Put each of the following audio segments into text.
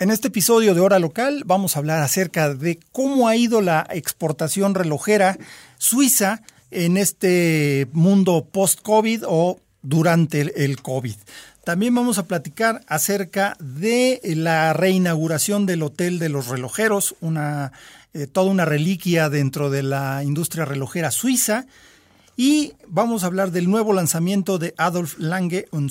En este episodio de Hora Local vamos a hablar acerca de cómo ha ido la exportación relojera suiza en este mundo post-COVID o durante el COVID. También vamos a platicar acerca de la reinauguración del Hotel de los Relojeros, una, eh, toda una reliquia dentro de la industria relojera suiza. Y vamos a hablar del nuevo lanzamiento de Adolf Lange und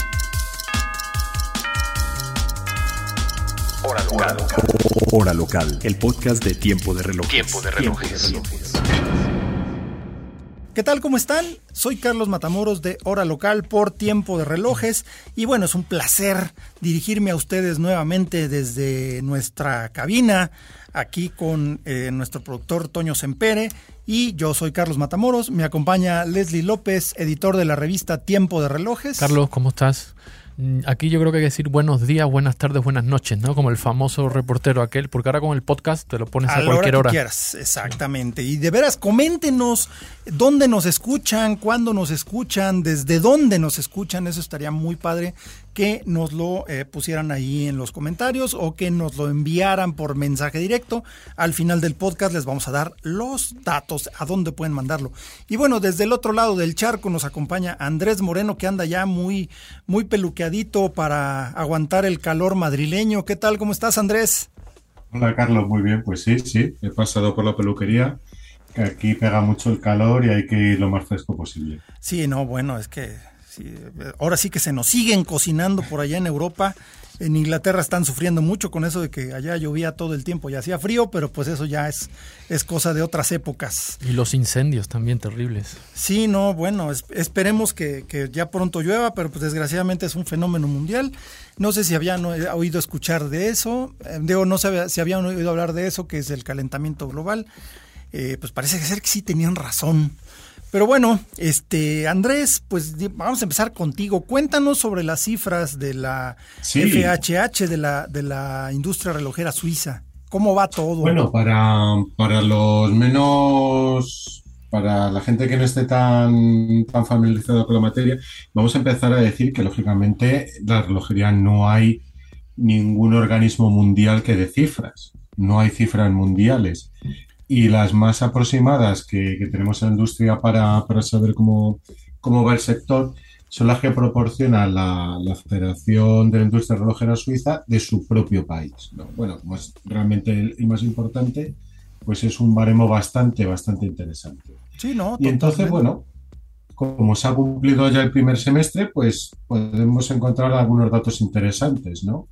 Hora local. Hora local. El podcast de Tiempo de Relojes. Tiempo de relojes. ¿Qué tal? ¿Cómo están? Soy Carlos Matamoros de Hora Local por Tiempo de Relojes y bueno, es un placer dirigirme a ustedes nuevamente desde nuestra cabina aquí con eh, nuestro productor Toño Sempere y yo soy Carlos Matamoros. Me acompaña Leslie López, editor de la revista Tiempo de Relojes. Carlos, ¿cómo estás? Mm, aquí yo creo que hay que decir buenos días, buenas tardes, buenas noches, ¿no? Como el famoso reportero aquel, porque ahora con el podcast te lo pones a, cualquier hora. Que quieras, exactamente. Y de veras, coméntenos dónde nos escuchan, cuándo nos escuchan, desde dónde nos escuchan, eso estaría muy padre que nos lo eh, pusieran ahí en los comentarios o que nos lo enviaran por mensaje directo. Al final del podcast les vamos a dar los datos a dónde pueden mandarlo. Y bueno, desde el otro lado del charco nos acompaña Andrés Moreno que anda ya muy muy peluqueadito para aguantar el calor madrileño. ¿Qué tal? ¿Cómo estás, Andrés? Hola, Carlos. Muy bien. Pues sí, sí. He pasado por la peluquería. Que aquí pega mucho el calor y hay que ir lo más fresco posible. Sí, no, bueno, es que ahora sí que se nos siguen cocinando por allá en Europa. En Inglaterra están sufriendo mucho con eso de que allá llovía todo el tiempo y hacía frío, pero pues eso ya es, es cosa de otras épocas. Y los incendios también terribles. Sí, no, bueno, esperemos que, ya pronto llueva, pero pues desgraciadamente es un fenómeno mundial. No sé si habían oído escuchar de eso, eh, digo, no sé si habían oído hablar de eso, que es el calentamiento global. Eh, pues parece ser que sí tenían razón. Pero bueno, este Andrés, pues vamos a empezar contigo. Cuéntanos sobre las cifras de la FHH de la de la industria relojera suiza. ¿Cómo va todo? Bueno, para, para los menos para la gente que no esté tan, tan familiarizada con la materia, vamos a empezar a decir que lógicamente la relojería no hay ningún organismo mundial que dé cifras, no hay cifras mundiales y las más aproximadas que, tenemos en la industria para, saber cómo, cómo, va el sector son las que proporciona la, Federación de la Industria Relojera Suiza de su propio país. Bueno, como es realmente el, más importante, pues es un baremo bastante, bastante interesante. Sí, ¿no? Y entonces, bueno, como se ha cumplido ya el primer semestre, pues podemos encontrar algunos datos interesantes, ¿no?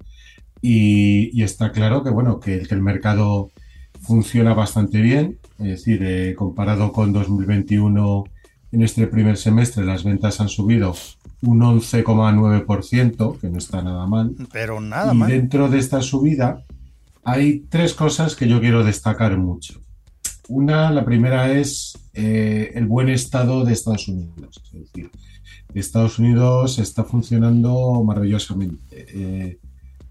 Y, está claro que, bueno, que, que el mercado funciona bastante bien, es decir, eh, comparado con 2021, en este primer semestre las ventas han subido un 11,9%, que no está nada mal. Pero nada y dentro de esta subida hay tres cosas que yo quiero destacar mucho. Una, la primera es eh, el buen estado de Estados Unidos. Es decir, Estados Unidos está funcionando maravillosamente. Eh,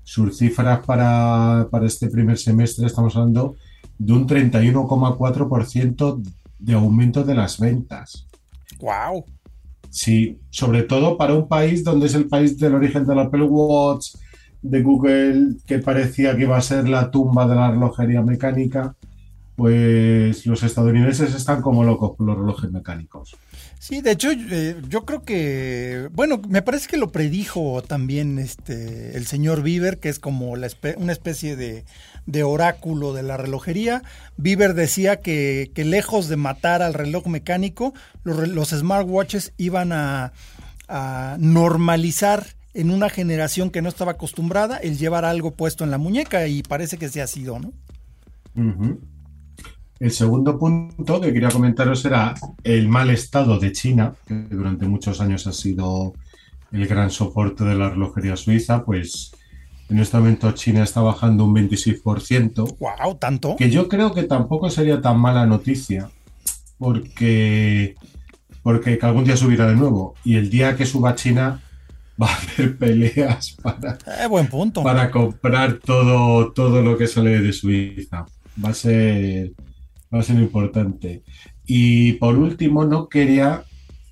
sus cifras para, para, este primer semestre, estamos hablando de un 31,4% de aumento de las ventas. ¡Wow! Sí, sobre todo para un país donde es el país del origen del Apple Watch, de Google, que parecía que iba a ser la tumba de la relojería mecánica, pues los estadounidenses están como locos con los relojes mecánicos. Sí, de hecho, eh, yo creo que, bueno, me parece que lo predijo también este el señor Bieber, que es como la una especie de, de, oráculo de la relojería. Bieber decía que, que, lejos de matar al reloj mecánico, los, smartwatches iban a, a, normalizar en una generación que no estaba acostumbrada el llevar algo puesto en la muñeca y parece que se ha sido, ¿no? El segundo punto que quería comentaros era el mal estado de China, que durante muchos años ha sido el gran soporte de la relojería suiza, pues En este momento China está bajando un 26%. ¡Wow! ¿Tanto? Que yo creo que tampoco sería tan mala noticia, porque, porque algún día subirá de nuevo. Y el día que suba China va a haber peleas para, eh, buen punto. para comprar todo, todo lo que sale de Suiza. Va a ser, va a ser importante. Y por último, no quería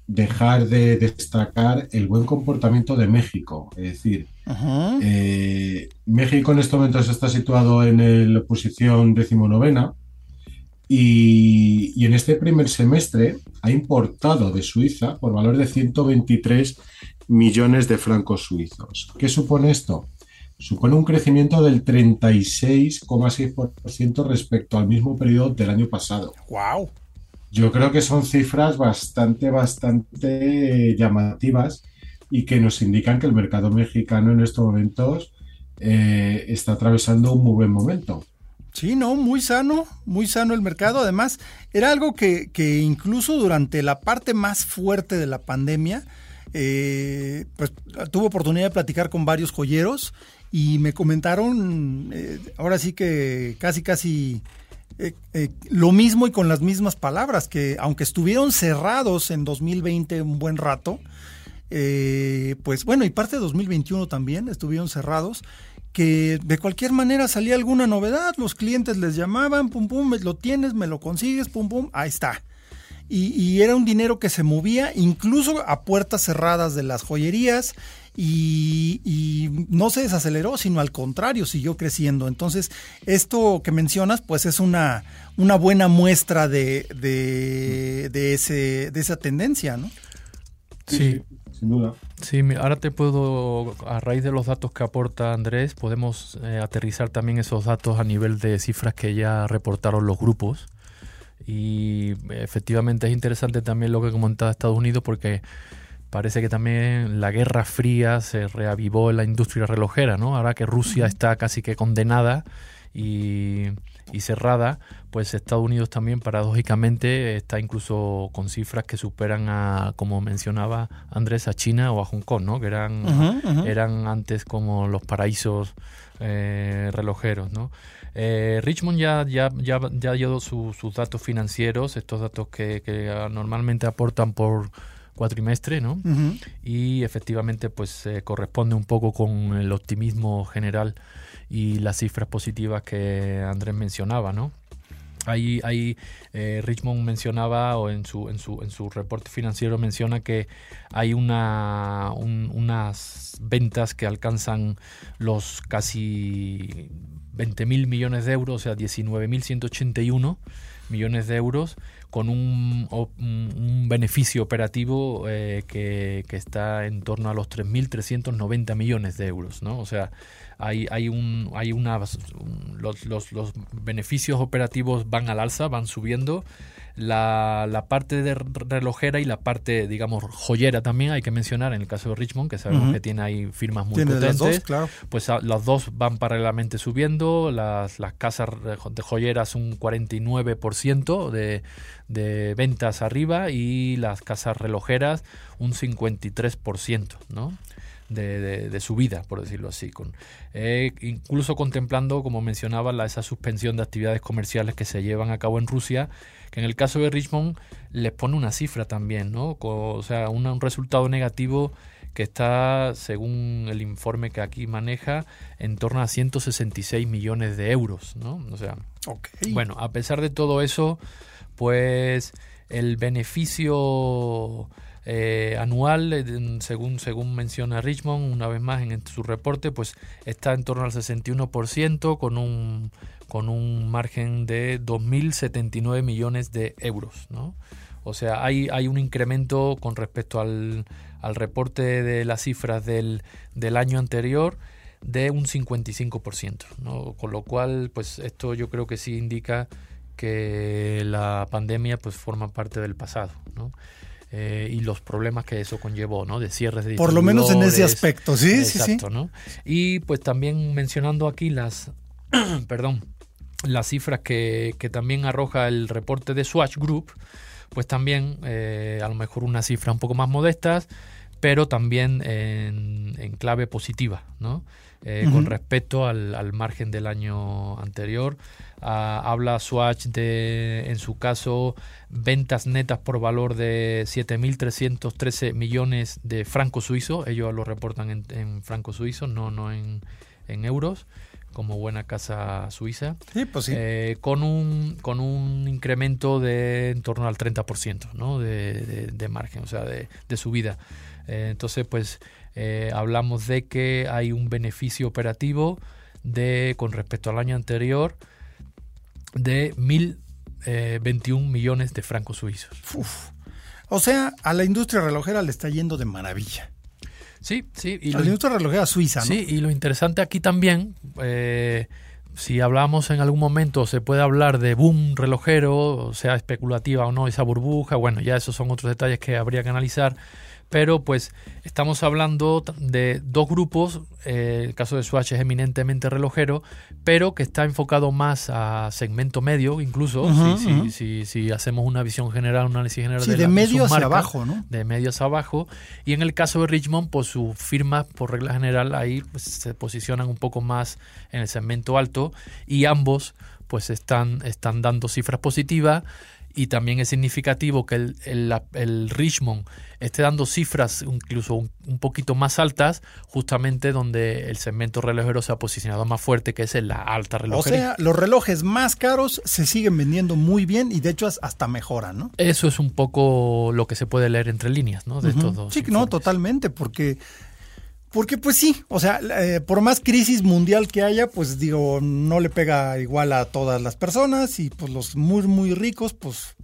dejar de destacar el buen comportamiento de México. Es decir, eh, México en estos momentos está situado en la posición decimonovena y, y en este primer semestre ha importado de Suiza por valor de 123 millones de francos suizos. ¿Qué supone esto? Supone un crecimiento del 36,6% respecto al mismo periodo del año pasado. ¡Wow! Yo creo que son cifras bastante, bastante llamativas y que nos indican que el mercado mexicano en estos momentos eh, está atravesando un muy buen momento. Sí, no, muy sano, muy sano el mercado. Además, era algo que, que incluso durante la parte más fuerte de la pandemia, eh, pues tuve oportunidad de platicar con varios joyeros y me comentaron, eh, ahora sí que casi, casi eh, eh, lo mismo y con las mismas palabras, que aunque estuvieron cerrados en 2020 un buen rato, eh, pues bueno, y parte de 2021 también estuvieron cerrados, que de cualquier manera salía alguna novedad, los clientes les llamaban, pum, pum, lo tienes, me lo consigues, pum, pum, ahí está. Y era un dinero que se movía incluso a puertas cerradas de las joyerías y, no se desaceleró, sino al contrario, siguió creciendo. Entonces, esto que mencionas, pues es una, una buena muestra de, de, ese, de esa tendencia, ¿no? Sí, sin duda. Sí, ahora te puedo, a raíz de los datos que aporta Andrés, podemos eh, aterrizar también esos datos a nivel de cifras que ya reportaron los grupos. Y efectivamente es interesante también lo que comentaba Estados Unidos porque parece que también la Guerra Fría se reavivó en la industria relojera, ¿no? Ahora que Rusia está casi que condenada y, cerrada, pues Estados Unidos también paradójicamente está incluso con cifras que superan a, como mencionaba Andrés, a China o a Hong Kong, ¿no? Que eran, eran antes como los paraísos eh, relojeros, ¿no? Eh, Richmond ya, ya, ya, ya dio sus datos financieros, estos datos que, que normalmente aportan por cuatrimestre, ¿no? Y efectivamente, pues corresponde un poco con el optimismo general y las cifras positivas que Andrés mencionaba, ¿no? Ahí, ahí eh, Richmond mencionaba, o en su, en, su, en su reporte financiero menciona que hay una, unas ventas que alcanzan los casi 20 mil millones de euros, o sea, 19.181 millones de euros, con un, un beneficio operativo eh, que, que, está en torno a los 3.390 millones de euros, ¿no? O sea, hay, hay, un, hay una, los, los, los beneficios operativos van al alza, van subiendo la, la, parte de relojera y la parte, digamos, joyera también hay que mencionar en el caso de Richmond, que sabemos que tiene ahí firmas muy potentes. Dos, claro. Pues a, los dos van paralelamente subiendo, las, las casas de joyeras un 49% de, de ventas arriba y las casas relojeras un 53%, ¿no? de, de, su vida, por decirlo así. Con, eh, incluso contemplando, como mencionaba, la, esa suspensión de actividades comerciales que se llevan a cabo en Rusia, que en el caso de Richmond les pone una cifra también, ¿no? o sea, un resultado negativo que está, según el informe que aquí maneja, en torno a 166 millones de euros, ¿no? O sea, bueno, a pesar de todo eso, pues el beneficio eh, anual, eh, según, según menciona Richmond, una vez más en su reporte, pues está en torno al 61% con un, con un margen de 2.079 millones de euros. ¿no? O sea, hay, hay un incremento con respecto al, al reporte de las cifras del, del año anterior de un 55%, ¿no? con lo cual, pues esto yo creo que sí indica que la pandemia pues forma parte del pasado, ¿no? Eh, y los problemas que eso conllevó, ¿no? De cierres de Por lo menos en ese aspecto, sí, sí, sí. ¿no? Y pues también mencionando aquí las, perdón, las cifras que, que, también arroja el reporte de Swatch Group, pues también eh, a lo mejor una cifra un poco más modestas, pero también en, en clave positiva, ¿no? Eh, con respecto al, al, margen del año anterior. Ah, habla Swatch de, en su caso, ventas netas por valor de 7.313 millones de francos suizos. Ellos lo reportan en, en francos suizos, no, no en, en euros como buena casa suiza, sí, pues sí. Eh, con, un, con un incremento de en torno al 30% ¿no? de, de, de margen, o sea, de, de subida. Eh, entonces, pues eh, hablamos de que hay un beneficio operativo de con respecto al año anterior de 1.021 millones de francos suizos. Uf. O sea, a la industria relojera le está yendo de maravilla. Sí, sí. Y a la industria relojera suiza, ¿no? Sí, y lo interesante aquí también, eh, si hablamos en algún momento, se puede hablar de boom relojero, sea especulativa o no esa burbuja, bueno, ya esos son otros detalles que habría que analizar pero pues estamos hablando de dos grupos, eh, el caso de Swatch es eminentemente relojero, pero que está enfocado más a segmento medio, incluso uh -huh, si, uh -huh. si, si, si, hacemos una visión general, un análisis general sí, de, de medio hacia abajo, ¿no? De medio hacia abajo. Y en el caso de Richmond, pues sus firmas, por regla general, ahí pues, se posicionan un poco más en el segmento alto y ambos pues están, están dando cifras positivas y también es significativo que el, el, el, Richmond esté dando cifras incluso un, un, poquito más altas, justamente donde el segmento relojero se ha posicionado más fuerte, que es en la alta relojería. O sea, los relojes más caros se siguen vendiendo muy bien y de hecho hasta mejoran, ¿no? Eso es un poco lo que se puede leer entre líneas, ¿no? De uh -huh. estos dos. Sí, informes. no, totalmente, porque porque pues sí, o sea, eh, por más crisis mundial que haya, pues digo, no le pega igual a todas las personas y pues los muy, muy ricos, pues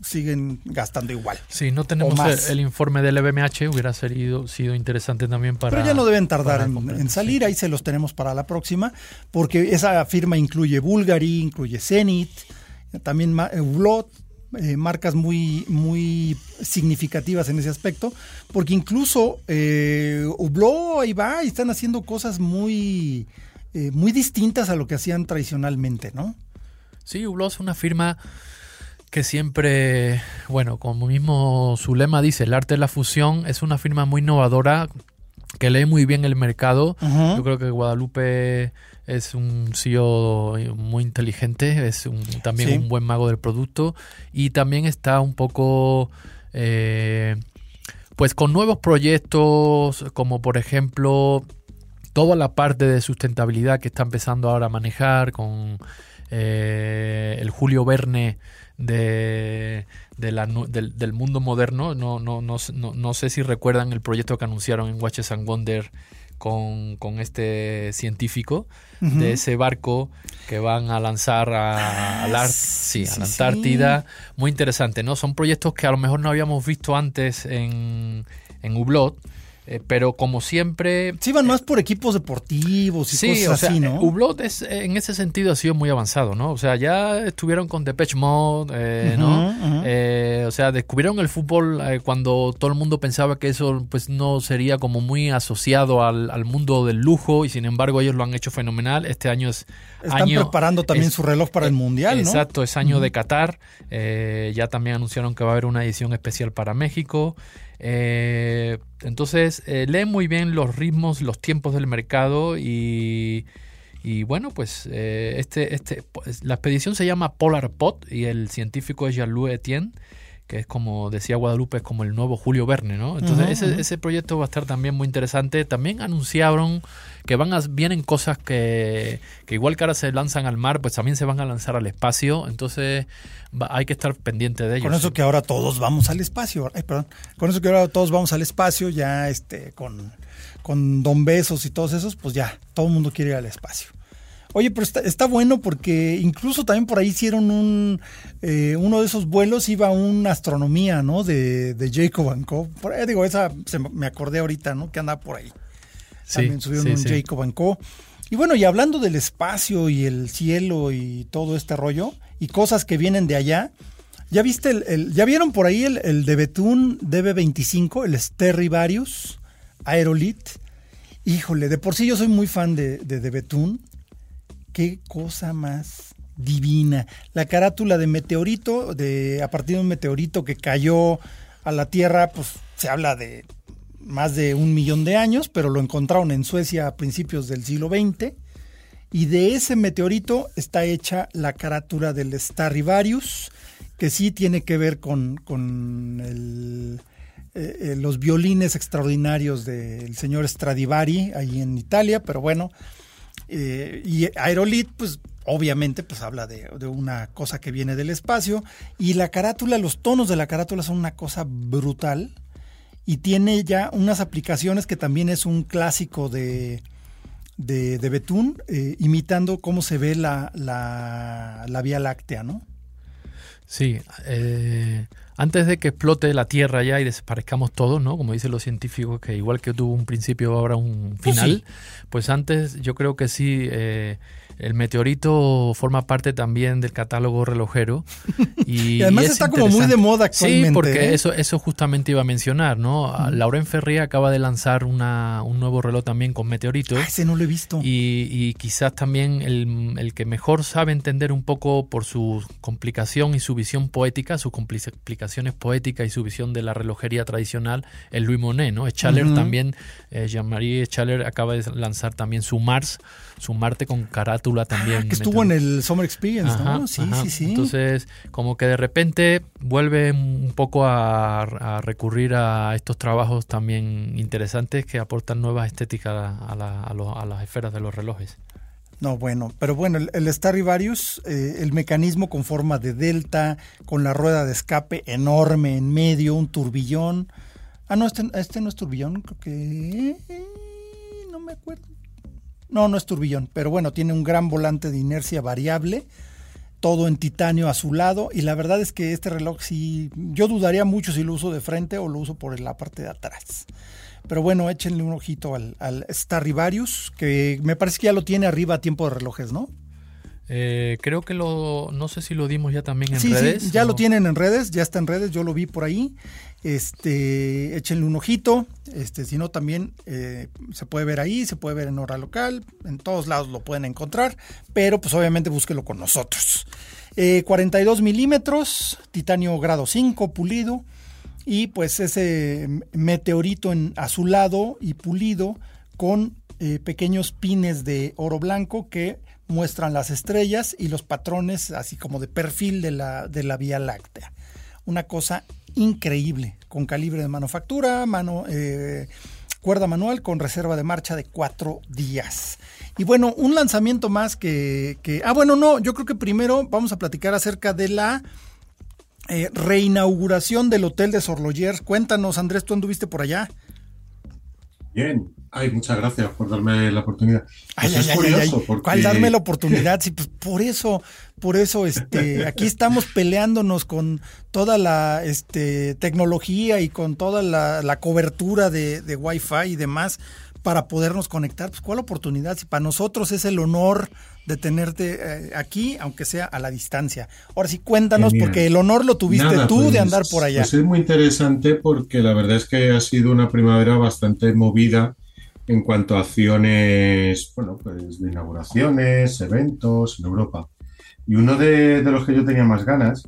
siguen gastando igual. Sí, no tenemos el, el, informe del EBMH, hubiera sido, sido interesante también para... Pero ya no deben tardar en, en, salir, sí. ahí se los tenemos para la próxima, porque esa firma incluye Bulgari, incluye Zenit, también Hublot, eh, marcas muy, muy significativas en ese aspecto, porque incluso eh, Hublot ahí va y están haciendo cosas muy, eh, muy distintas a lo que hacían tradicionalmente, ¿no? Sí, Hublot es una firma que siempre, bueno, como mismo su lema dice, el arte de la fusión es una firma muy innovadora que lee muy bien el mercado. Uh -huh. Yo creo que Guadalupe es un CEO muy inteligente, es un, también sí. un buen mago del producto y también está un poco, eh, pues con nuevos proyectos como por ejemplo toda la parte de sustentabilidad que está empezando ahora a manejar con eh, el Julio Verne de, de la, del, del, mundo moderno. No, no, no, no, sé si recuerdan el proyecto que anunciaron en Watches and Wonder con, con este científico uh -huh. de ese barco que van a lanzar a, a, la, sí, a la Antártida. Sí. Muy interesante, ¿no? Son proyectos que a lo mejor no habíamos visto antes en, en Hublot eh, pero como siempre. Sí, van más por equipos deportivos y sí, cosas o sea, así, ¿no? Hublot es, en ese sentido ha sido muy avanzado, ¿no? O sea, ya estuvieron con Depeche Mode, eh, uh -huh, ¿no? Uh -huh. eh, o sea, descubrieron el fútbol eh, cuando todo el mundo pensaba que eso pues no sería como muy asociado al, al, mundo del lujo y sin embargo ellos lo han hecho fenomenal. Este año es. Están año, preparando también es, su reloj para el Mundial, ¿no? Exacto, es año uh -huh. de Qatar. Eh, ya también anunciaron que va a haber una edición especial para México. Eh, entonces, eh, lee muy bien los ritmos, los tiempos del mercado y, bueno, pues eh, este, este, pues, la expedición se llama Polar Pot y el científico es Jean-Louis Etienne que es como decía Guadalupe, es como el nuevo Julio Verne, ¿no? Entonces uh -huh, ese, uh -huh. ese, proyecto va a estar también muy interesante. También anunciaron que van a, vienen cosas que, que, igual que ahora se lanzan al mar, pues también se van a lanzar al espacio. Entonces va, hay que estar pendiente de ellos. Con eso que ahora todos vamos al espacio. Ay, perdón. Con eso que ahora todos vamos al espacio, ya este, con, con Don Besos y todos esos, pues ya, todo el mundo quiere ir al espacio. Oye, pero está, está, bueno porque incluso también por ahí hicieron un eh, uno de esos vuelos iba una astronomía, ¿no? De, de Jacob Co. Por ahí digo, esa se me acordé ahorita, ¿no? Que anda por ahí. Sí, también subieron sí, un sí. Jacob Co. Y bueno, y hablando del espacio y el cielo y todo este rollo y cosas que vienen de allá, ¿ya viste el, el ya vieron por ahí el, el de Betún DB25, el Sterrivarius Aerolit? Híjole, de por sí yo soy muy fan de, de, de Betún qué cosa más divina. La carátula de meteorito, de a partir de un meteorito que cayó a la Tierra, pues se habla de más de un millón de años, pero lo encontraron en Suecia a principios del siglo XX. Y de ese meteorito está hecha la carátula del Starrivarius, que sí tiene que ver con, con eh, eh, los violines extraordinarios del señor Stradivari ahí en Italia, pero bueno. Eh, y Aerolit, pues obviamente, pues habla de, una cosa que viene del espacio. Y la carátula, los tonos de la carátula son una cosa brutal. Y tiene ya unas aplicaciones que también es un clásico de, de, de Betún, eh, imitando cómo se ve la, la, la Vía Láctea, ¿no? Sí, eh, antes de que explote la Tierra ya y desaparezcamos todos, ¿no? Como dicen los científicos, que igual que tuvo un principio, habrá un final. Pues, sí. pues antes yo creo que sí, eh, el meteorito forma parte también del catálogo relojero. Y, y además y está como muy de moda actualmente. Sí, porque ¿eh? eso, eso justamente iba a mencionar, ¿no? Uh -huh. Lauren Ferrier acaba de lanzar una, un nuevo reloj también con meteoritos. Ah, ese no lo he visto. Y, y quizás también el, el, que mejor sabe entender un poco por su complicación y su visión poética, sus complicaciones poéticas y su visión de la relojería tradicional, es Louis Monet, ¿no? Uh -huh. también, eh, Jean-Marie Schaller acaba de lanzar también su Mars, su Marte con carátula también. Ah, que estuvo en el Summer Experience, ajá, ¿no? Sí, ajá. sí, sí. Entonces, como que de repente vuelve un poco a, a, recurrir a estos trabajos también interesantes que aportan nuevas estéticas a, la, a, lo, a las esferas de los relojes. No, bueno, pero bueno, el, el Starrivarius, eh, el mecanismo con forma de delta, con la rueda de escape enorme en medio, un turbillón. Ah, no, este, este no es turbillón, creo que... No me acuerdo. No, no es turbillón, pero bueno, tiene un gran volante de inercia variable, todo en titanio a su lado, y la verdad es que este reloj sí, yo dudaría mucho si lo uso de frente o lo uso por la parte de atrás. Pero bueno, échenle un ojito al, al que me parece que ya lo tiene arriba a tiempo de relojes, ¿no? Eh, creo que lo, no sé si lo dimos ya también en sí, redes. Sí, ya o... lo tienen en redes, ya está en redes, yo lo vi por ahí. Este, échenle un ojito, este, si no también eh, se puede ver ahí, se puede ver en hora local, en todos lados lo pueden encontrar, pero pues obviamente búsquelo con nosotros. Eh, 42 milímetros, titanio grado 5, pulido, y pues ese meteorito en azulado y pulido con eh, pequeños pines de oro blanco que muestran las estrellas y los patrones así como de perfil de la, de la Vía Láctea. Una cosa increíble, con calibre de manufactura, mano, eh, cuerda manual con reserva de marcha de cuatro días. Y bueno, un lanzamiento más que. Ah, bueno, no, yo creo que primero vamos a platicar acerca de la eh, reinauguración del Hotel de Sorloyers. Cuéntanos, Andrés, tú anduviste por allá. Bien, ay, muchas gracias por darme la oportunidad. Pues ay, es ay, curioso ay, porque... ¿Cuál darme la oportunidad? Sí, pues por eso, por eso, este, aquí estamos peleándonos con toda la este, tecnología y con toda la, la cobertura de, de Wi-Fi y demás para podernos conectar. Pues cuál oportunidad, si para nosotros es el honor de tenerte eh, aquí, aunque sea a la distancia. Ahora sí, cuéntanos, Genial. porque el honor lo tuviste Nada, tú pues, de andar por allá. Pues es muy interesante porque la verdad es que ha sido una primavera bastante movida en cuanto a acciones, bueno, pues de inauguraciones, eventos en Europa. Y uno de, de los que yo tenía más ganas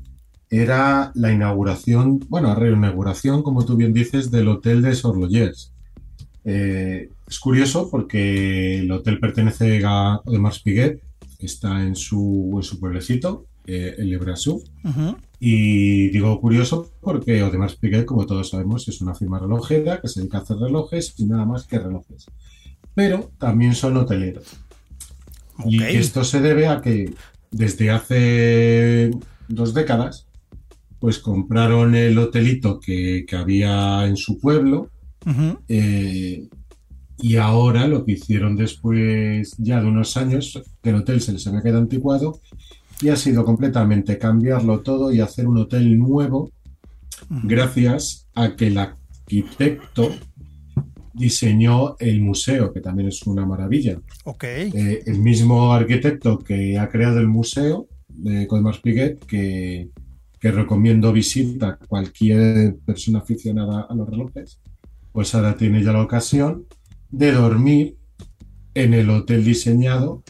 era la inauguración, bueno, reinauguración, como tú bien dices, del Hotel de Sorloyers. Eh, es curioso porque el hotel pertenece a Audemars Piguet, que está en su, en su pueblecito, eh. Uh -huh. Y digo curioso porque Audemars Piguet, como todos sabemos, es una firma relojera que se dedica a hacer relojes y nada más que relojes. Pero también son hoteleros. Okay. Y esto se debe a que desde hace dos décadas, pues compraron el hotelito que, que había en su pueblo, Uh -huh. eh, y ahora lo que hicieron después ya de unos años, que el hotel se les había quedado anticuado, y ha sido completamente cambiarlo todo y hacer un hotel nuevo, gracias a que el arquitecto diseñó el museo, que también es una maravilla. Okay. Eh, el mismo arquitecto que ha creado el museo de Codemars Piguet, que, que recomiendo visita a cualquier persona aficionada a los relojes pues ahora tiene ya la ocasión de dormir en el hotel diseñado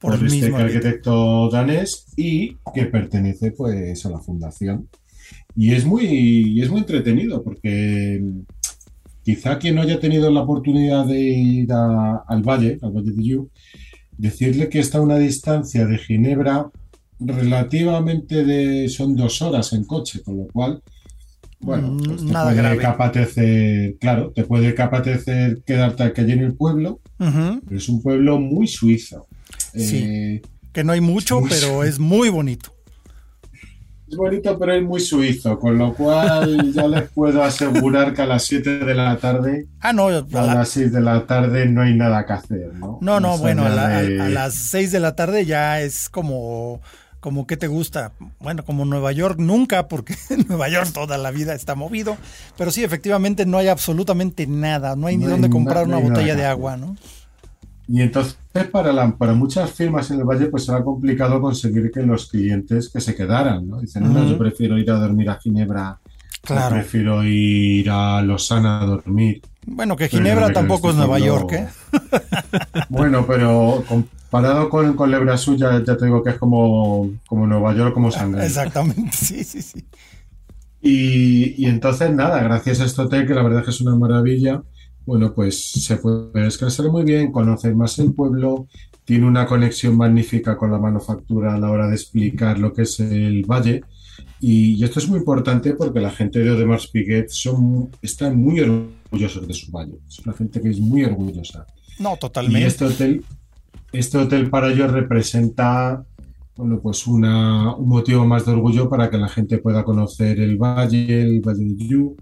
por, por este arquitecto danés y que pertenece pues a la fundación. Y es muy, es muy entretenido porque quizá quien no haya tenido la oportunidad de ir al valle, al valle de Yu, decirle que está a una distancia de Ginebra relativamente de, son dos horas en coche, con lo cual, bueno, mm, pues te puede capatecer, claro, te puede capatecer quedarte aquí en el pueblo, pero es un pueblo muy suizo. Sí, eh, que no hay mucho, pero es muy bonito. Es bonito, pero es muy suizo, con lo cual ya les puedo asegurar que a las 7 de la tarde. Ah, no, a, las 6 de la tarde no hay nada que hacer, ¿no? No, no, bueno, a, las 6 de la tarde ya es como. Como que te gusta, bueno, como Nueva York nunca, porque en Nueva York toda la vida está movido, pero sí, efectivamente no hay absolutamente nada, no hay ni dónde comprar una botella de agua, ¿no? Y entonces para, la, para muchas firmas en el Valle pues será complicado conseguir que los clientes que se quedaran, ¿no? Dicen, no, yo prefiero ir a dormir a Ginebra, claro. prefiero ir a Lozana a dormir. Bueno, que Ginebra tampoco es Nueva York, ¿eh? Bueno, pero comparado con, con Lebrasú ya, ya te digo que es como, como Nueva York, como Shanghái. Exactamente, sí, sí, sí. Y, y entonces, nada, gracias a este hotel, que la verdad es que es una maravilla, bueno, pues se puede descansar muy bien, conocer más el pueblo, tiene una conexión magnífica con la manufactura a la hora de explicar lo que es el valle. Y, esto es muy importante porque la gente de Odemars Piguet son, están muy orgullosos de su valle. Es una gente que es muy orgullosa. No, totalmente. Y este hotel, este hotel para ellos representa bueno, pues una, un motivo más de orgullo para que la gente pueda conocer el valle, el Valle de Yu,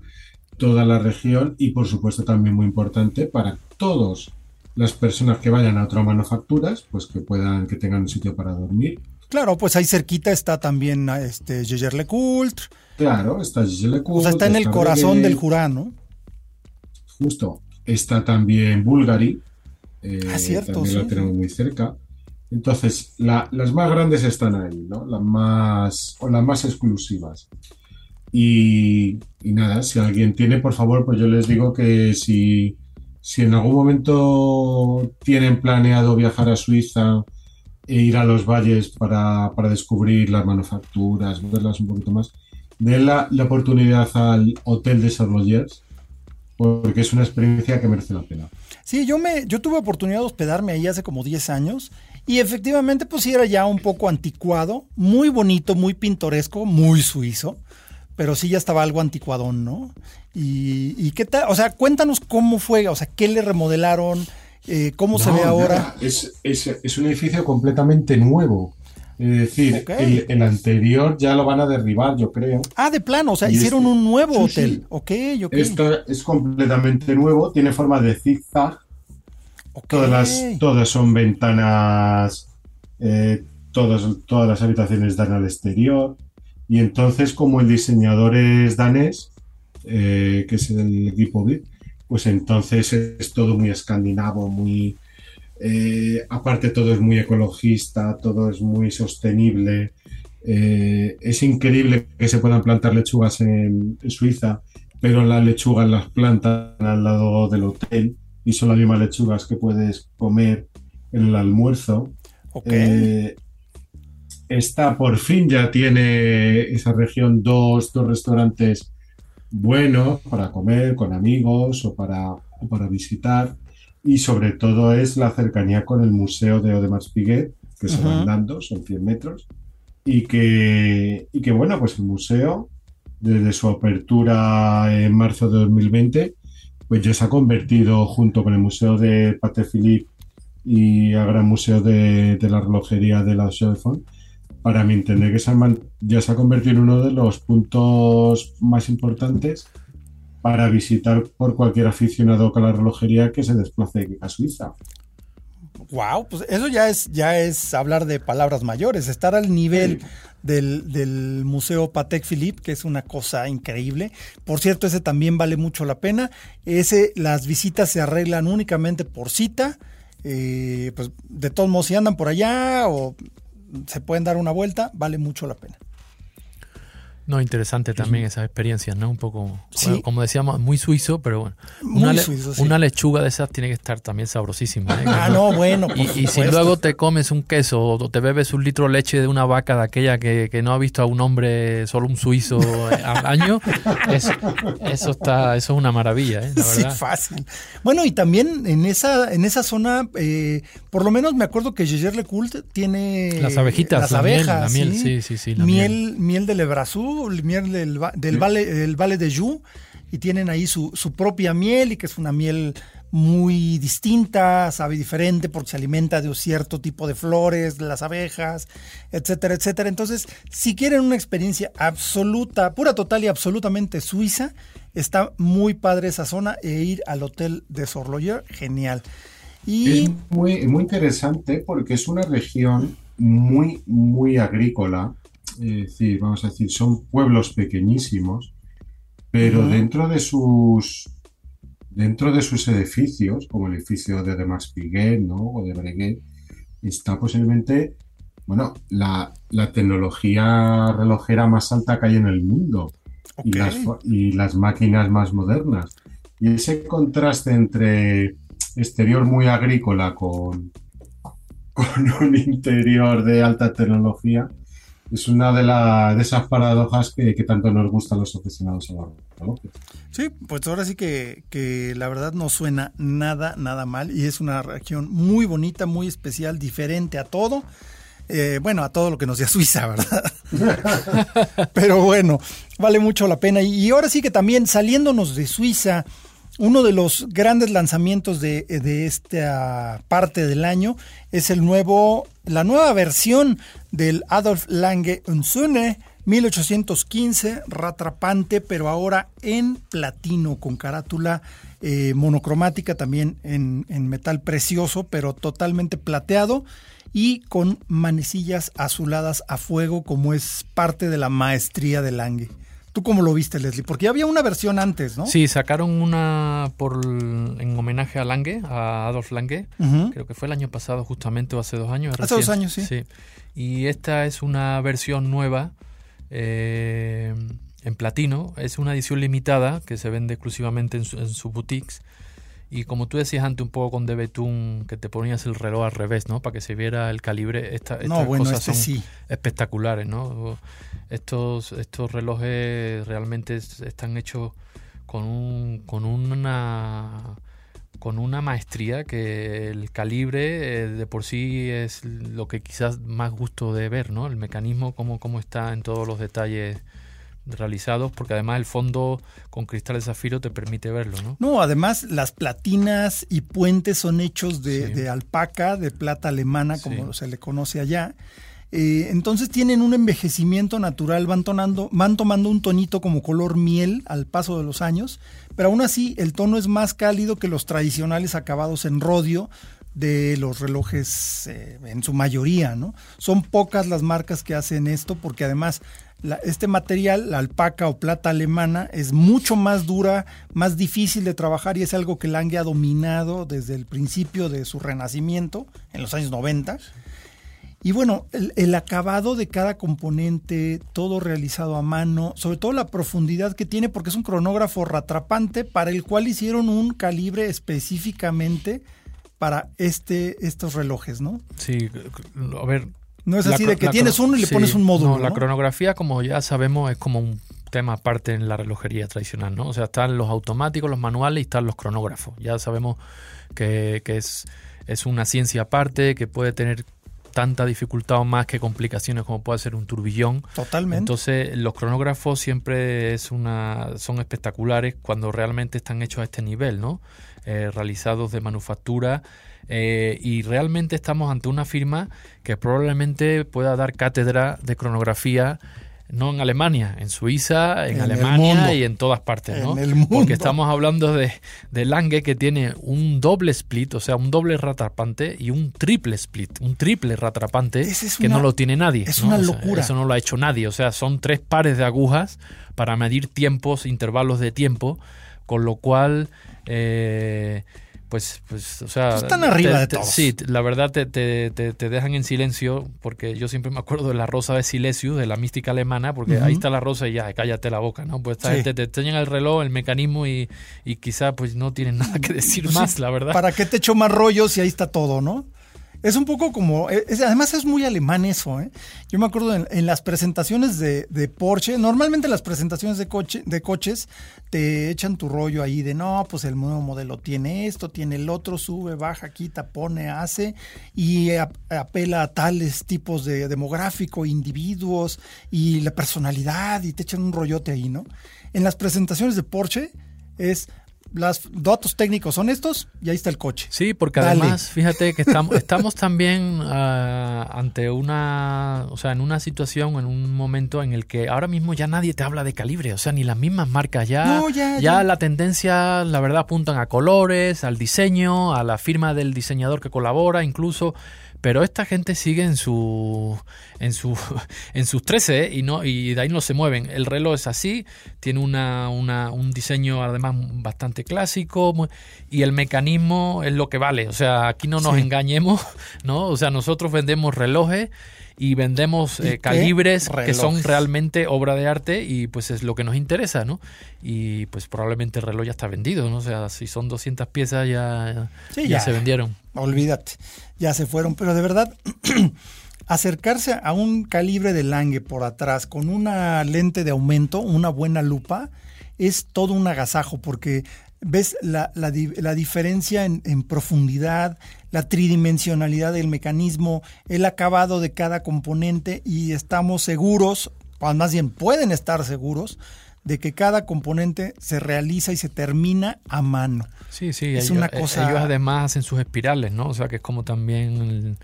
toda la región y por supuesto también muy importante para todas las personas que vayan a otras manufacturas, pues que puedan, que tengan un sitio para dormir. Claro, pues ahí cerquita está también este Le Claro, está Le O sea, está en el corazón del Jurán, ¿no? Justo. Está también Bulgari. Eh, ah, cierto. También la tenemos muy cerca. Entonces, las más grandes están ahí, ¿no? Las más, o las más exclusivas. Y, nada, si alguien tiene, por favor, pues yo les digo que si, si en algún momento tienen planeado viajar a Suiza e ir a los valles para, descubrir las manufacturas, verlas un poquito más, den la, oportunidad al Hotel de Desarrollers porque es una experiencia que merece la pena. Sí, yo me, yo tuve oportunidad de hospedarme ahí hace como 10 años y efectivamente pues sí era ya un poco anticuado, muy bonito, muy pintoresco, muy suizo pero sí ya estaba algo anticuadón, ¿no? Y, qué tal, o sea, cuéntanos cómo fue, o sea, qué le remodelaron, eh, cómo se ve ahora. Es, es, un edificio completamente nuevo. Es decir, el, anterior ya lo van a derribar, yo creo. Ah, de plano, o sea, hicieron este- un nuevo hotel. Ok, ok. Esto es completamente nuevo, tiene forma de zigzag. Todas, las, todas son ventanas, eh, todas, todas las habitaciones dan al exterior. Y entonces, como el diseñador es danés, eh, que es el equipo VIP, pues entonces es todo muy escandinavo, muy... Eh, aparte todo es muy ecologista, todo es muy sostenible. Eh, es increíble que se puedan plantar lechugas en, Suiza, pero las lechugas las plantan al lado del hotel y son las mismas lechugas que puedes comer en el almuerzo. Okay está por fin ya tiene esa región dos, restaurantes buenos para comer con amigos o para, para visitar y sobre todo es la cercanía con el museo de Odemars Piguet que se van dando, son 100 metros y que, y que bueno, pues el museo desde su apertura en marzo de 2020 pues ya se ha convertido junto con el museo de Pater Philippe y el Gran Museo de, la Relojería de la Chaux de Fonds para mi entender que ya se ha convertido en uno de los puntos más importantes para visitar por cualquier aficionado a la relojería que se desplace a Suiza. Wow, pues eso ya es, ya es hablar de palabras mayores, estar al nivel del, Museo Patek Philippe, que es una cosa increíble. Por cierto, ese también vale mucho la pena. Ese, las visitas se arreglan únicamente por cita. Eh, pues de todos modos, si andan por allá o se pueden dar una vuelta, vale mucho la pena. No, interesante también esas experiencias, ¿no? Un poco, como decíamos, muy suizo, pero bueno. Una, una, lechuga de esas tiene que estar también sabrosísima. ¿eh? Ah, no, bueno. Y, si luego te comes un queso o te bebes un litro de leche de una vaca de aquella que, no ha visto a un hombre, solo un suizo al año, eso, está, eso es una maravilla, ¿eh? Sí, fácil. Bueno, y también en esa, en esa zona, eh, por lo menos me acuerdo que Jaeger LeCoultre tiene... Las abejitas, las abejas, miel, sí, sí, sí. miel, miel de Lebrazú miel del, del, valle, valle de Yu, y tienen ahí su, su, propia miel, y que es una miel muy distinta, sabe diferente porque se alimenta de un cierto tipo de flores, de las abejas, etcétera, etcétera. Entonces, si quieren una experiencia absoluta, pura, total y absolutamente suiza, está muy padre esa zona e ir al hotel de Sorloyer, genial. Y... Es muy, muy interesante porque es una región muy, muy agrícola decir, vamos a decir, son pueblos pequeñísimos, pero dentro de sus dentro de sus edificios, como el edificio de Max Piguet, ¿no? O de Breguet, está posiblemente, bueno, la, tecnología relojera más alta que hay en el mundo y, las, y las máquinas más modernas. Y ese contraste entre exterior muy agrícola con, con un interior de alta tecnología, es una de, de esas paradojas que, tanto nos gustan los aficionados a la. Sí, pues ahora sí que, la verdad no suena nada, nada mal y es una región muy bonita, muy especial, diferente a todo. Eh, bueno, a todo lo que nos dio Suiza, ¿verdad? Pero bueno, vale mucho la pena. Y ahora sí que también saliéndonos de Suiza, uno de los grandes lanzamientos de, esta parte del año es el nuevo, la nueva versión del Adolf Lange Unsune 1815, ratrapante, pero ahora en platino, con carátula eh, monocromática, también en, en, metal precioso, pero totalmente plateado, y con manecillas azuladas a fuego, como es parte de la maestría de Lange. ¿Tú cómo lo viste, Leslie? Porque ya había una versión antes, ¿no? Sí, sacaron una por en homenaje a Lange, a Adolf Lange. Creo que fue el año pasado justamente o hace dos años. Hace dos años, sí. sí. Y esta es una versión nueva eh, en platino. Es una edición limitada que se vende exclusivamente en, sus boutiques. Y como tú decías antes un poco con De Betún, que te ponías el reloj al revés, ¿no? Para que se viera el calibre. Esta, estas no, cosas este son espectaculares, ¿no? Estos, estos relojes realmente están hechos con, un, con una con una maestría que el calibre eh, de por sí es lo que quizás más gusto de ver, ¿no? El mecanismo, cómo, cómo está en todos los detalles realizados, porque además el fondo con cristal de zafiro te permite verlo, ¿no? No, además las platinas y puentes son hechos de, alpaca, de plata alemana, como se le conoce allá. Eh, entonces tienen un envejecimiento natural, van, tonando, van tomando un tonito como color miel al paso de los años, pero aún así el tono es más cálido que los tradicionales acabados en rodio de los relojes eh, en su mayoría, ¿no? Son pocas las marcas que hacen esto porque además este material, la alpaca o plata alemana, es mucho más dura, más difícil de trabajar y es algo que Lange ha dominado desde el principio de su renacimiento, en los años 90. Y bueno, el, acabado de cada componente, todo realizado a mano, sobre todo la profundidad que tiene, porque es un cronógrafo ratrapante para el cual hicieron un calibre específicamente para este, estos relojes, ¿no? Sí, a ver. No es así de que tienes uno y le pones un módulo. No, la cronografía, como ya sabemos, es como un tema aparte en la relojería tradicional, ¿no? O sea, están los automáticos, los manuales y están los cronógrafos. Ya sabemos que, que es, es una ciencia aparte, que puede tener tanta dificultad o más que complicaciones como puede ser un turbillón. Totalmente. Entonces, los cronógrafos siempre es una, son espectaculares cuando realmente están hechos a este nivel, ¿no? Eh, realizados de manufactura. Eh, y realmente estamos ante una firma que probablemente pueda dar cátedra de cronografía no en Alemania, en Suiza, en, Alemania y en todas partes, ¿no? Porque estamos hablando de, de, Lange que tiene un doble split, o sea, un doble ratrapante y un triple split, un triple ratrapante que no lo tiene nadie. Es una locura. eso no lo ha hecho nadie, o sea, son tres pares de agujas para medir tiempos, intervalos de tiempo, con lo cual... Eh, pues, pues, o sea... Pues están arriba te- de te- todos. Sí, la verdad te, te, dejan en silencio, porque yo siempre me acuerdo de la rosa de Silesius, de la mística alemana, porque ahí está la rosa y ya, cállate la boca, ¿no? Pues esta Sí. gente te enseñan el reloj, el mecanismo y, y quizá pues no tienen nada que decir más, la verdad. ¿Para qué te echo más rollos si ahí está todo, no? Es un poco como, es- además es muy alemán eso, ¿eh? Yo me acuerdo en, las presentaciones de, de Porsche, normalmente las presentaciones de, coche, de coches te echan tu rollo ahí de, no, pues el nuevo modelo tiene esto, tiene el otro, sube, baja, quita, pone, hace, y ap- apela a tales tipos de demográfico, individuos, y la personalidad, y te echan un rollote ahí, ¿no? En las presentaciones de Porsche es... Los datos técnicos son estos y ahí está el coche. Sí, porque Dale. además, fíjate que estamos, estamos también ah, ante una, o sea, en una situación, en un momento en el que ahora mismo ya nadie te habla de calibre, o sea, ni las mismas marcas ya, No, ya, ya. la tendencia, la verdad, apuntan a colores, al diseño, a la firma del diseñador que colabora, incluso. Pero esta gente sigue en su en su en sus 13 ¿eh? y no y de ahí no se mueven. El reloj es así, tiene una, una un diseño además bastante clásico y el mecanismo es lo que vale. O sea, aquí no nos Sí. engañemos, ¿no? O sea, nosotros vendemos relojes y vendemos ¿Y eh, calibres que son realmente obra de arte y pues es lo que nos interesa, ¿no? Y pues probablemente el reloj ya está vendido, ¿no? O sea, si son 200 piezas ya, Sí, ya ya. se vendieron. olvídate, ya se fueron. Pero de verdad, acercarse a un calibre de Lange por atrás con una lente de aumento, una buena lupa, es todo un agasajo porque ves la, la di- la diferencia en, en profundidad, la tridimensionalidad del mecanismo, el acabado de cada componente y estamos seguros, o más bien pueden estar seguros, de que cada componente se realiza y se termina a mano. Sí, sí, Es ellos, una eh, cosa- ellos además hacen sus espirales, ¿no? O sea, que es como también, el,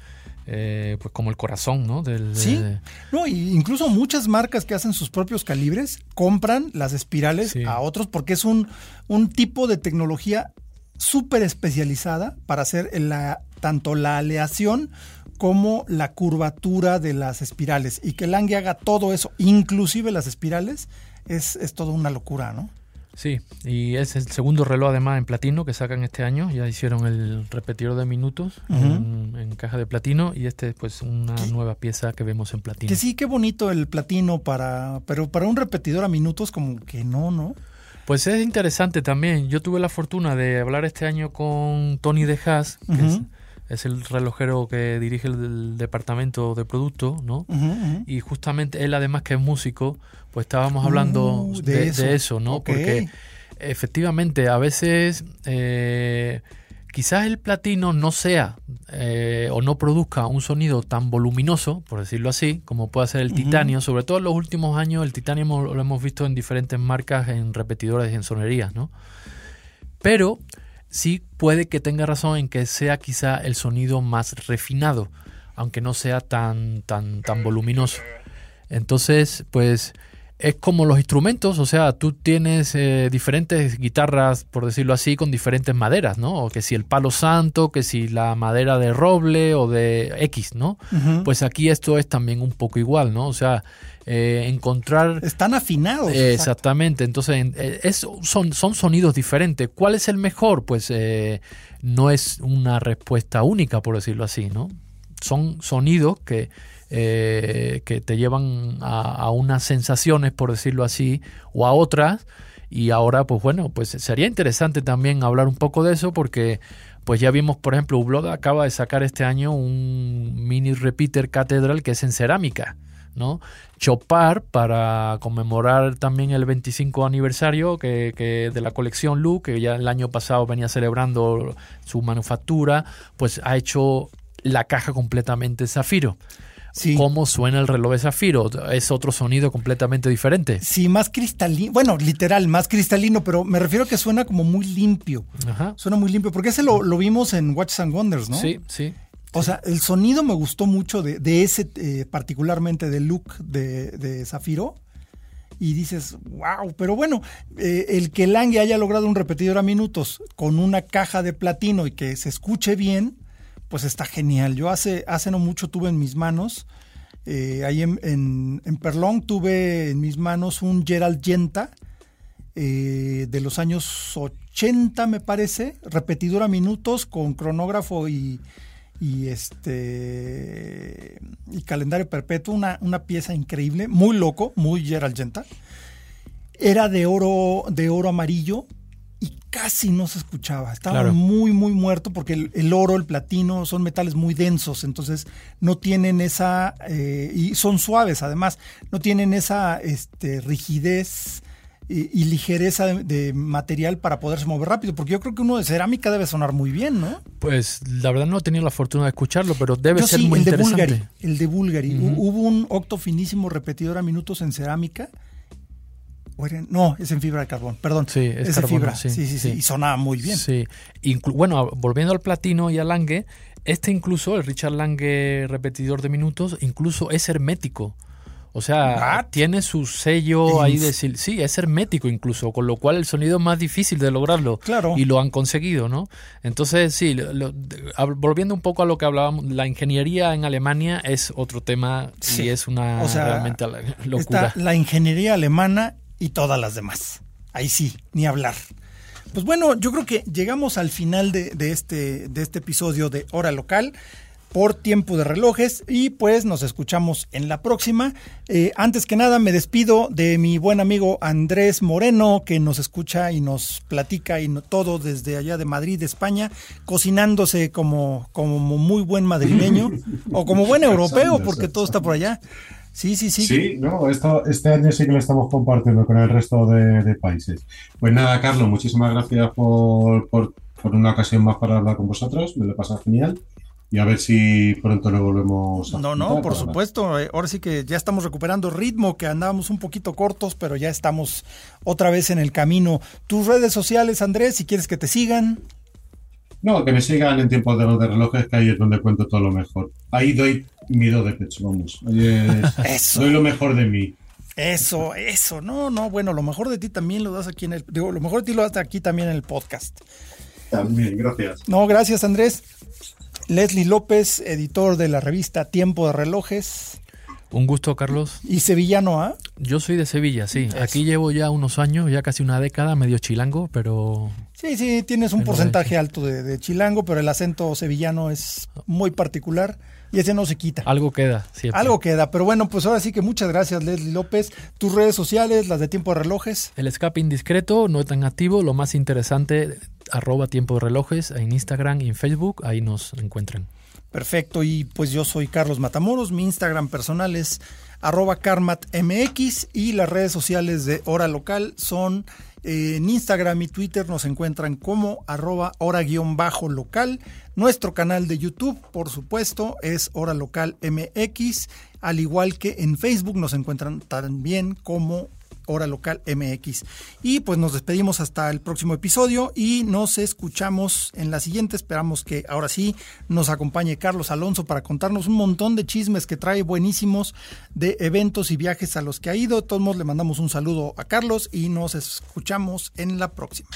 eh, pues como el corazón, ¿no? Del, Sí, de- no, y incluso muchas marcas que hacen sus propios calibres compran las espirales Sí. a otros porque es un, un tipo de tecnología súper especializada para hacer la, tanto la aleación como la curvatura de las espirales. Y que Lange haga todo eso, inclusive las espirales, es, es toda una locura, ¿no? Sí, y es el segundo reloj además en platino que sacan este año. Ya hicieron el repetidor de minutos en, en caja de platino y este es pues una nueva pieza que vemos en platino. Que sí, qué bonito el platino para, pero para un repetidor a minutos como que no, ¿no? Pues es interesante también. Yo tuve la fortuna de hablar este año con Tony De Haas, que es, es el relojero que dirige el, departamento de producto, ¿no? Y justamente él, además que es músico, pues estábamos hablando Uh, de, eso. ¿no? Porque efectivamente a veces eh, quizás el platino no sea eh, o no produzca un sonido tan voluminoso, por decirlo así, como puede ser el titanio. Sobre todo en los últimos años el titanio lo hemos visto en diferentes marcas, en repetidores y en sonerías, ¿no? Pero sí puede que tenga razón en que sea quizá el sonido más refinado, aunque no sea tan, tan, tan voluminoso. Entonces, pues es como los instrumentos, o sea, tú tienes eh, diferentes guitarras, por decirlo así, con diferentes maderas, ¿no? O que si el palo santo, que si la madera de roble o de X, ¿no? Pues aquí esto es también un poco igual, ¿no? O sea, eh, encontrar... Están afinados. Eh. Exactamente, entonces en- eh, es, son, son sonidos diferentes. ¿Cuál es el mejor? Pues eh, no es una respuesta única, por decirlo así, ¿no? Son sonidos que, eh, que te llevan a, unas sensaciones, por decirlo así, o a otras. Y ahora, pues bueno, pues sería interesante también hablar un poco de eso porque pues ya vimos, por ejemplo, Hublot acaba de sacar este año un mini repeater Cathedral que es en cerámica. ¿no? Chopar para conmemorar también el 25 aniversario que, que de la colección Lu, que ya el año pasado venía celebrando su manufactura, pues ha hecho la caja completamente zafiro. Sí. ¿Cómo suena el reloj de zafiro? Es otro sonido completamente diferente. Sí, más cristalino. Bueno, literal, más cristalino, pero me refiero a que suena como muy limpio. Ajá. Suena muy limpio, porque ese lo, lo vimos en Watches and Wonders, ¿no? Sí, sí. O sea, el sonido me gustó mucho de, de ese, eh, particularmente del look de, de Zafiro. Y dices, wow, pero bueno, eh, el que Lange haya logrado un repetidor a minutos con una caja de platino y que se escuche bien, pues está genial. Yo hace, hace no mucho tuve en mis manos, eh, ahí en, en, Perlón tuve en mis manos un Gerald Yenta eh, de los años 80, me parece, repetidora minutos con cronógrafo y, y este y calendario perpetuo, una, una pieza increíble, muy loco, muy Gerald Genta. Era de oro, de oro amarillo casi no se escuchaba. Estaba muy, muy muerto porque el, oro, el platino son metales muy densos, entonces no tienen esa, eh, y son suaves además, no tienen esa este, rigidez y, ligereza de, material para poderse mover rápido, porque yo creo que uno de cerámica debe sonar muy bien, ¿no? Pues la verdad no he tenido la fortuna de escucharlo, pero debe ser muy el interesante. De Bulgari, el de Bulgari. Hubo un octo finísimo repetidor a minutos en cerámica. No, es en fibra de carbón, perdón. Sí, es, en fibra. Sí sí, sí, Y sonaba muy bien. Sí. bueno, volviendo al platino y al Lange, este incluso, el Richard Lange repetidor de minutos, incluso es hermético. O sea, tiene su sello ahí de sí, es hermético incluso, con lo cual el sonido es más difícil de lograrlo. Claro. Y lo han conseguido, ¿no? Entonces, sí, volviendo un poco a lo que hablábamos, la ingeniería en Alemania es otro tema sí. y es una realmente locura. Está la ingeniería alemana y todas las demás. Ahí sí, ni hablar. Pues bueno, yo creo que llegamos al final de, de este, de este episodio de Hora Local por tiempo de relojes y pues nos escuchamos en la próxima. Eh, antes que nada me despido de mi buen amigo Andrés Moreno que nos escucha y nos platica y todo desde allá de Madrid, España, cocinándose como, como muy buen madrileño o como buen europeo porque todo está por allá. Sí, sí, sí. Sí, no, esto, este año sí que lo estamos compartiendo con el resto de, países. Pues nada, Carlos, muchísimas gracias por, por, por, una ocasión más para hablar con vosotros. Me lo he pasado genial y a ver si pronto lo volvemos a No, no, por supuesto. Eh, ahora sí que ya estamos recuperando ritmo, que andábamos un poquito cortos, pero ya estamos otra vez en el camino. Tus redes sociales, Andrés, si quieres que te sigan. No, que me sigan en tiempos de los de relojes, que ahí es donde cuento todo lo mejor. Ahí doy miedo de pecho, vamos. eso. Doy lo mejor de mí. Eso, eso. No, no, bueno, lo mejor de ti también lo das aquí en el. Digo, lo mejor de ti lo das aquí también en el podcast. También, gracias. No, gracias, Andrés. Leslie López, editor de la revista Tiempo de Relojes. Un gusto, Carlos. ¿Y sevillano, ah? Yo soy de Sevilla, sí. Aquí llevo ya unos años, ya casi una década, medio chilango, pero... Sí, sí, tienes un porcentaje alto de, chilango, pero el acento sevillano es muy particular y ese no se quita. Algo queda, siempre. Algo queda, pero bueno, pues ahora sí que muchas gracias, Leslie López. Tus redes sociales, las de Tiempo de Relojes. El escape indiscreto, no tan activo, lo más interesante, arroba Tiempo de Relojes en Instagram y en Facebook, ahí nos encuentran. Perfecto, y pues yo soy Carlos Matamoros, mi Instagram personal es arroba carmatmx y las redes sociales de Hora Local son eh, en Instagram y Twitter nos encuentran como arroba hora-local. Nuestro canal de YouTube, por supuesto, es Hora Local MX, al igual que en Facebook nos encuentran también como Hora Local MX. Y pues nos despedimos hasta el próximo episodio y nos escuchamos en la siguiente. Esperamos que ahora sí nos acompañe Carlos Alonso para contarnos un montón de chismes que trae buenísimos de eventos y viajes a los que ha ido. De todos modos, le mandamos un saludo a Carlos y nos escuchamos en la próxima.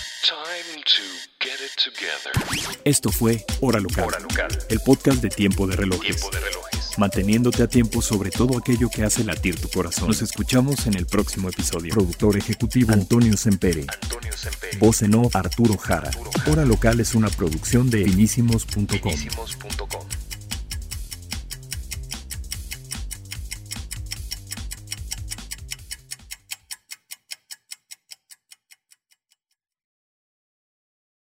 Esto fue Hora Local, el podcast de Tiempo de Relojes. Tiempo de Relojes manteniéndote a tiempo sobre todo aquello que hace latir tu corazón. Nos escuchamos en el próximo episodio. Productor ejecutivo Antonio Sempere. Antonio Voz en off Arturo Jara. Hora Local es una producción de finísimos.com.